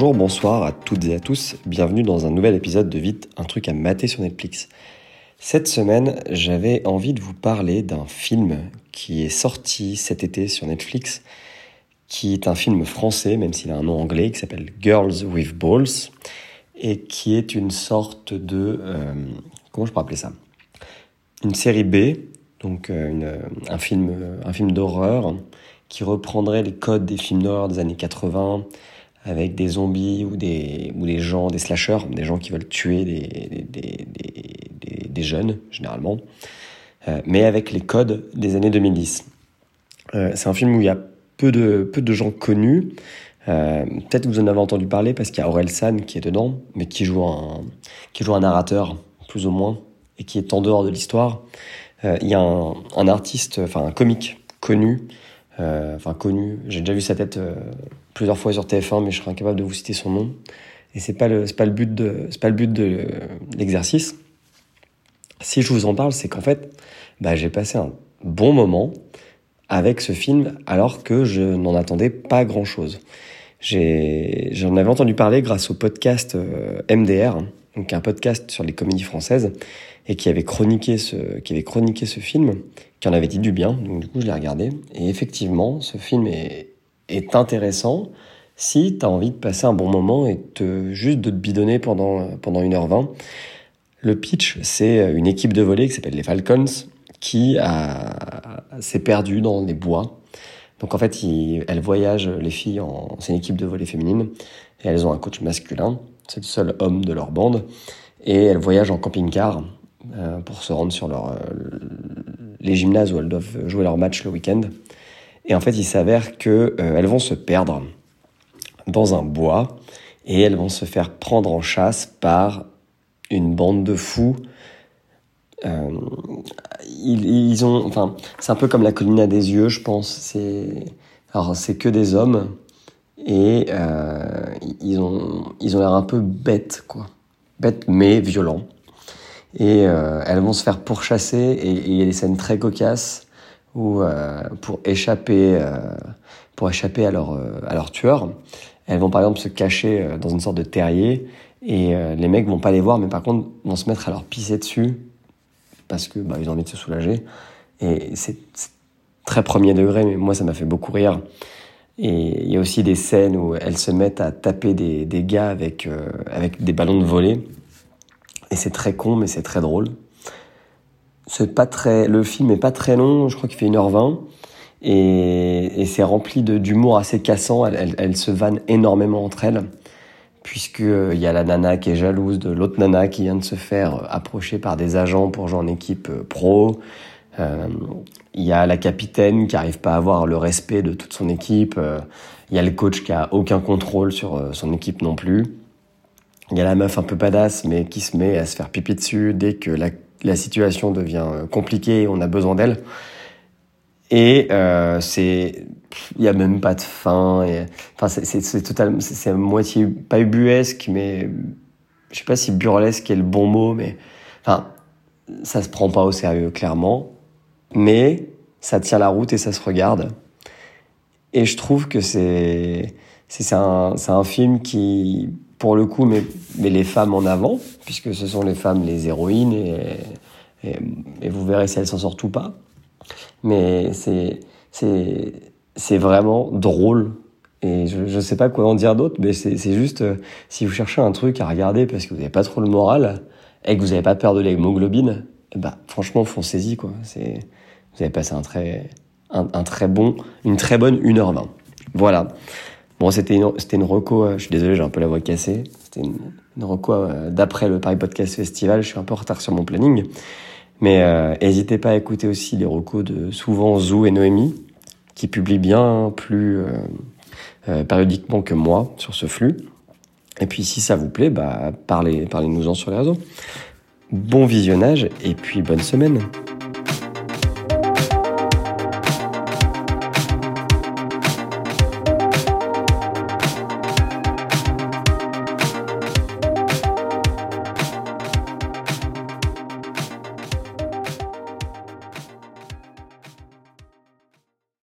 Bonjour, bonsoir à toutes et à tous, bienvenue dans un nouvel épisode de Vite, un truc à mater sur Netflix. Cette semaine, j'avais envie de vous parler d'un film qui est sorti cet été sur Netflix, qui est un film français, même s'il a un nom anglais, qui s'appelle Girls with Balls, et qui est une sorte de... Euh, comment je pourrais appeler ça? Une série B, donc euh, une, un film, un film d'horreur, qui reprendrait les codes des films d'horreur des années 80, avec des zombies ou des, ou des gens, des slashers, des gens qui veulent tuer des, des, des, des jeunes, généralement, euh, mais avec les codes des années 2010. Euh, c'est un film où il y a peu de, peu de gens connus. Euh, Peut-être que vous en avez entendu parler parce qu'il y a Aurel San qui est dedans, mais qui joue un, qui joue un narrateur, plus ou moins, et qui est en dehors de l'histoire. Il y a un, un artiste, enfin un comique connu, euh, enfin connu, j'ai déjà vu sa tête plusieurs fois sur TF1, mais je serais incapable de vous citer son nom. Et c'est pas le, pas le but de, c'est pas le but de l'exercice. Si je vous en parle, c'est qu'en fait, bah, j'ai passé un bon moment avec ce film alors que je n'en attendais pas grand chose. J'en avais entendu parler grâce au podcast euh, MDR, donc un podcast sur les comédies françaises, et qui avait chroniqué ce, qui avait chroniqué ce film, qui en avait dit du bien. Donc du coup, je l'ai regardé. Et effectivement, ce film est, intéressant si tu as envie de passer un bon moment et te, juste de te bidonner pendant, pendant 1h20. Le pitch, c'est une équipe de volée qui s'appelle les Falcons qui s'est perdue dans les bois. Donc en fait, elles voyagent, les filles, c'est une équipe de volée féminine, et elles ont un coach masculin, c'est le seul homme de leur bande, et elles voyagent en camping-car euh, pour se rendre sur leur, euh, les gymnases où elles doivent jouer leur match le week-end. Et en fait, il s'avère que euh, vont se perdre dans un bois et elles vont se faire prendre en chasse par une bande de fous. Ils, ils, ont, enfin, c'est un peu comme la colline à des yeux, je pense. C'est, alors c'est que des hommes et euh, ils ont, ils ont l'air un peu bêtes, quoi, bêtes mais violents. Et euh, elles vont se faire pourchasser et il y a des scènes très cocasses où euh, pour échapper, pour échapper à leur, à leur tueur, elles vont par exemple se cacher dans une sorte de terrier et les mecs vont pas les voir, mais par contre vont se mettre à leur pisser dessus parce que bah, ils ont envie de se soulager. Et c'est très premier degré, mais moi ça m'a fait beaucoup rire. Et il y a aussi des scènes où elles se mettent à taper des, gars avec, euh, avec des ballons de volée. Et c'est très con, mais c'est très drôle. C'est pas très, le film est pas très long, je crois qu'il fait 1h20. Et, c'est rempli d'humour assez cassant. Elles, elles, se vannent énormément entre elles. Puisque il y a la nana qui est jalouse de l'autre nana qui vient de se faire approcher par des agents pour jouer en équipe pro. Euh, il y a la capitaine qui arrive pas à avoir le respect de toute son équipe. Euh, il y a le coach qui a aucun contrôle sur euh, son équipe non plus. Il y a la meuf un peu badass mais qui se met à se faire pipi dessus dès que la situation devient compliquée et on a besoin d'elle. Et euh, c'est, il y a même pas de fin. Enfin, c'est totalement, c'est moitié pas ubuesque, mais je sais pas si burlesque est le bon mot, mais enfin, ça se prend pas au sérieux clairement, mais ça tient la route et ça se regarde. Et je trouve que c'est c'est un, un film qui pour le coup, met, met, les femmes en avant, puisque ce sont les femmes les héroïnes, et, et, vous verrez si elles s'en sortent ou pas. Mais c'est, c'est, c'est vraiment drôle. Et je ne sais pas quoi en dire d'autre, mais c'est, c'est juste, euh, si vous cherchez un truc à regarder parce que vous n'avez pas trop le moral, et que vous n'avez pas peur de l'hémoglobine, bah, franchement, foncez-y, quoi. C'est, vous avez passé un très, un, très bon, une très bonne 1h20. Voilà. Bon, c'était une, c'était une reco, euh, je suis désolé, j'ai un peu la voix cassée. C'était une, reco euh, d'après le Paris Podcast Festival, je suis un peu en retard sur mon planning. Mais euh, n'hésitez pas à écouter aussi les recos de souvent Zou et Noémie, qui publient bien plus périodiquement que moi sur ce flux. Et puis si ça vous plaît, bah, parlez, parlez-nous-en sur les réseaux. Bon visionnage et puis bonne semaine.